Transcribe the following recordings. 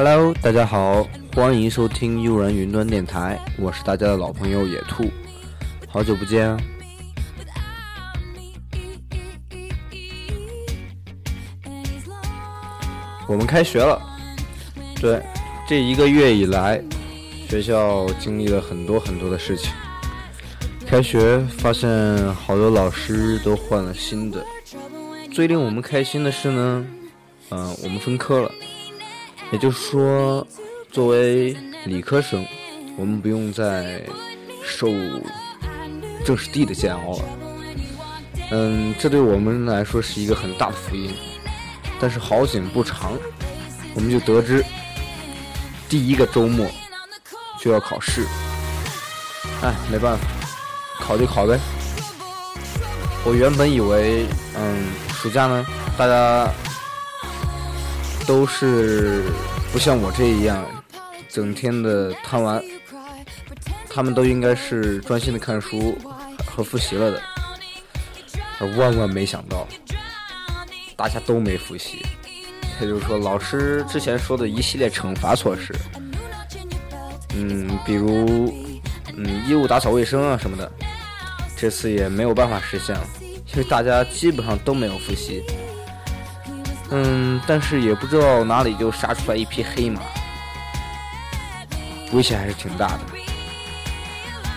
Hello，大家好，欢迎收听悠然云端电台，我是大家的老朋友野兔，好久不见。啊我们开学了，对，这一个月以来，学校经历了很多很多的事情。开学发现好多老师都换了新的，最令我们开心的是呢，嗯，我们分科了，也就是说，作为理科生，我们不用再受政史地的煎熬了。嗯，这对我们来说是一个很大的福音。但是好景不长，我们就得知第一个周末就要考试。哎，没办法，考就考呗。我原本以为，嗯，暑假呢，大家都是不像我这一样整天的贪玩，他们都应该是专心的看书和复习了的。而万万没想到。大家都没复习，也就是说，老师之前说的一系列惩罚措施，嗯，比如，嗯，义务打扫卫生啊什么的，这次也没有办法实现了，因为大家基本上都没有复习。嗯，但是也不知道哪里就杀出来一匹黑马，威胁还是挺大的。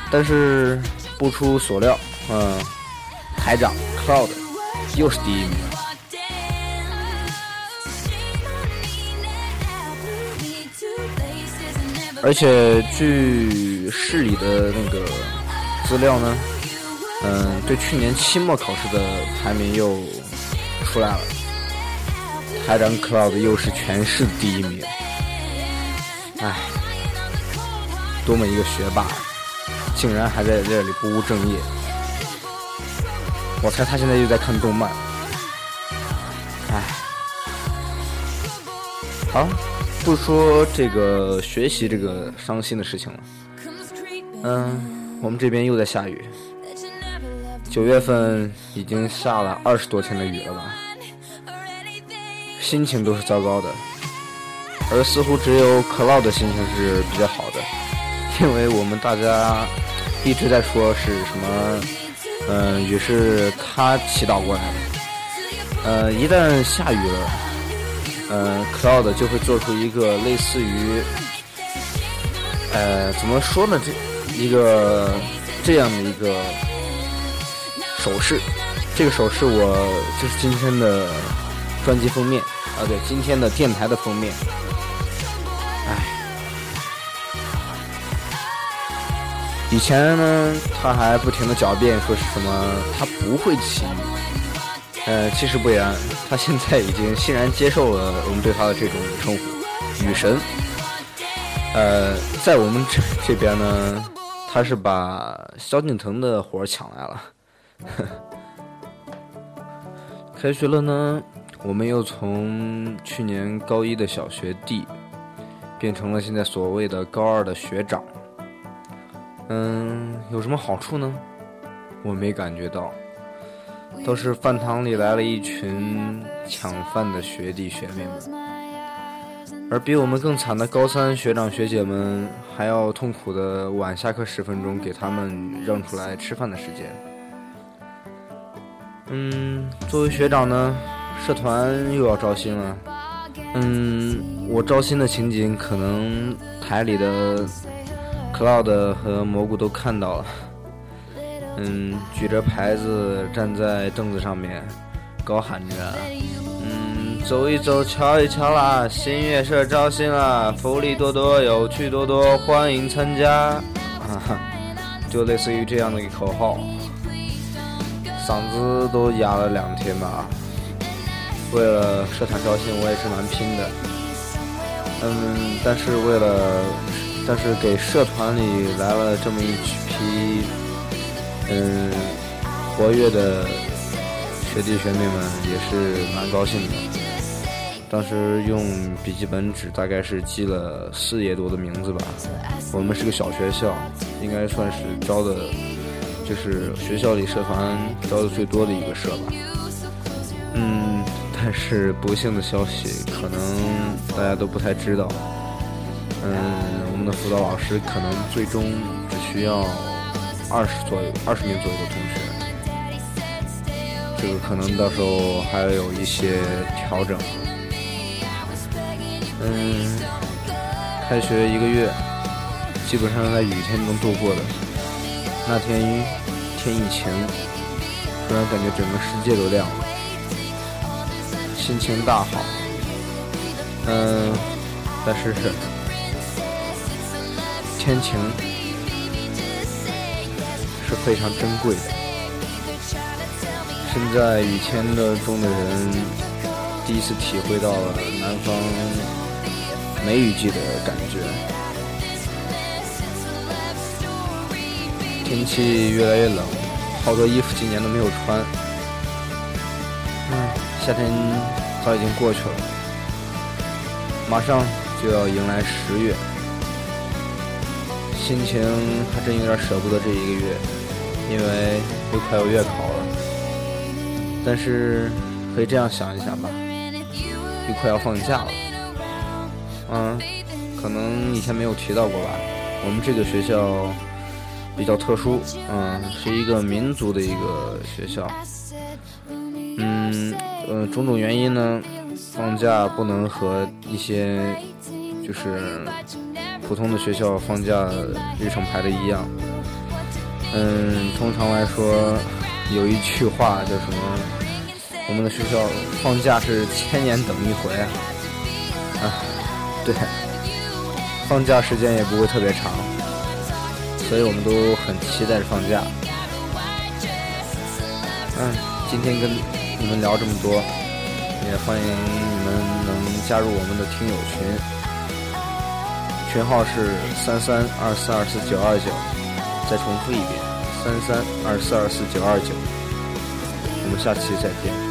但是不出所料，嗯，台长 Cloud 又是第一名。而且据市里的那个资料呢，嗯，对去年期末考试的排名又出来了，台长 Cloud 又是全市第一名，唉，多么一个学霸，竟然还在这里不务正业，我猜他现在又在看动漫，唉，好。不说这个学习这个伤心的事情了，嗯，我们这边又在下雨，九月份已经下了二十多天的雨了吧，心情都是糟糕的，而似乎只有可乐的心情是比较好的，因为我们大家一直在说是什么，嗯，雨是他祈祷过来的，呃，一旦下雨了。嗯，Cloud 就会做出一个类似于，呃，怎么说呢？这一个这样的一个手势，这个手势我就是今天的专辑封面啊，对，今天的电台的封面。唉，以前呢，他还不停的狡辩说是什么他不会起雨。呃，其实不然，他现在已经欣然接受了我们对他的这种称呼，雨神。呃，在我们这这边呢，他是把萧敬腾的活抢来了。开学了呢，我们又从去年高一的小学弟，变成了现在所谓的高二的学长。嗯，有什么好处呢？我没感觉到。都是饭堂里来了一群抢饭的学弟学妹们，而比我们更惨的高三学长学姐们，还要痛苦的晚下课十分钟给他们让出来吃饭的时间。嗯，作为学长呢，社团又要招新了。嗯，我招新的情景，可能台里的 Cloud 和蘑菇都看到了。嗯，举着牌子站在凳子上面，高喊着：“嗯，走一走，瞧一瞧啦，新月社招新啦，福利多多，有趣多多，欢迎参加！”哈哈，就类似于这样的一口号，嗓子都哑了两天吧。为了社团招新，我也是蛮拼的。嗯，但是为了，但是给社团里来了这么一批。嗯，活跃的学弟学妹们也是蛮高兴的。当时用笔记本纸大概是记了四页多的名字吧。我们是个小学校，应该算是招的，就是学校里社团招的最多的一个社吧。但是不幸的消息，可能大家都不太知道。嗯，我们的辅导老师可能最终只需要二十左右、二十名左右的同学。这个可能到时候还要有一些调整。嗯，开学一个月，基本上在雨天中度过的。那天天一晴，突然感觉整个世界都亮了，心情大好。嗯，但是天晴是非常珍贵的。身在雨天的中的人，第一次体会到了南方梅雨季的感觉。天气越来越冷，好多衣服今年都没有穿。夏天早已经过去了，马上就要迎来十月，心情还真有点舍不得这一个月，因为又快要月考了。但是可以这样想一想吧，又快要放假了。嗯，可能以前没有提到过吧，我们这个学校。比较特殊，嗯，是一个民族的一个学校，嗯，呃，种种原因呢，放假不能和一些就是普通的学校放假日程排的一样，嗯，通常来说有一句话叫什么？我们的学校放假是千年等一回啊，对，放假时间也不会特别长。所以我们都很期待放假。嗯，今天跟你们聊这么多，也欢迎你们能加入我们的听友群，群号是三三二四二四九二九。再重复一遍，三三二四二四九二九。我们下期再见。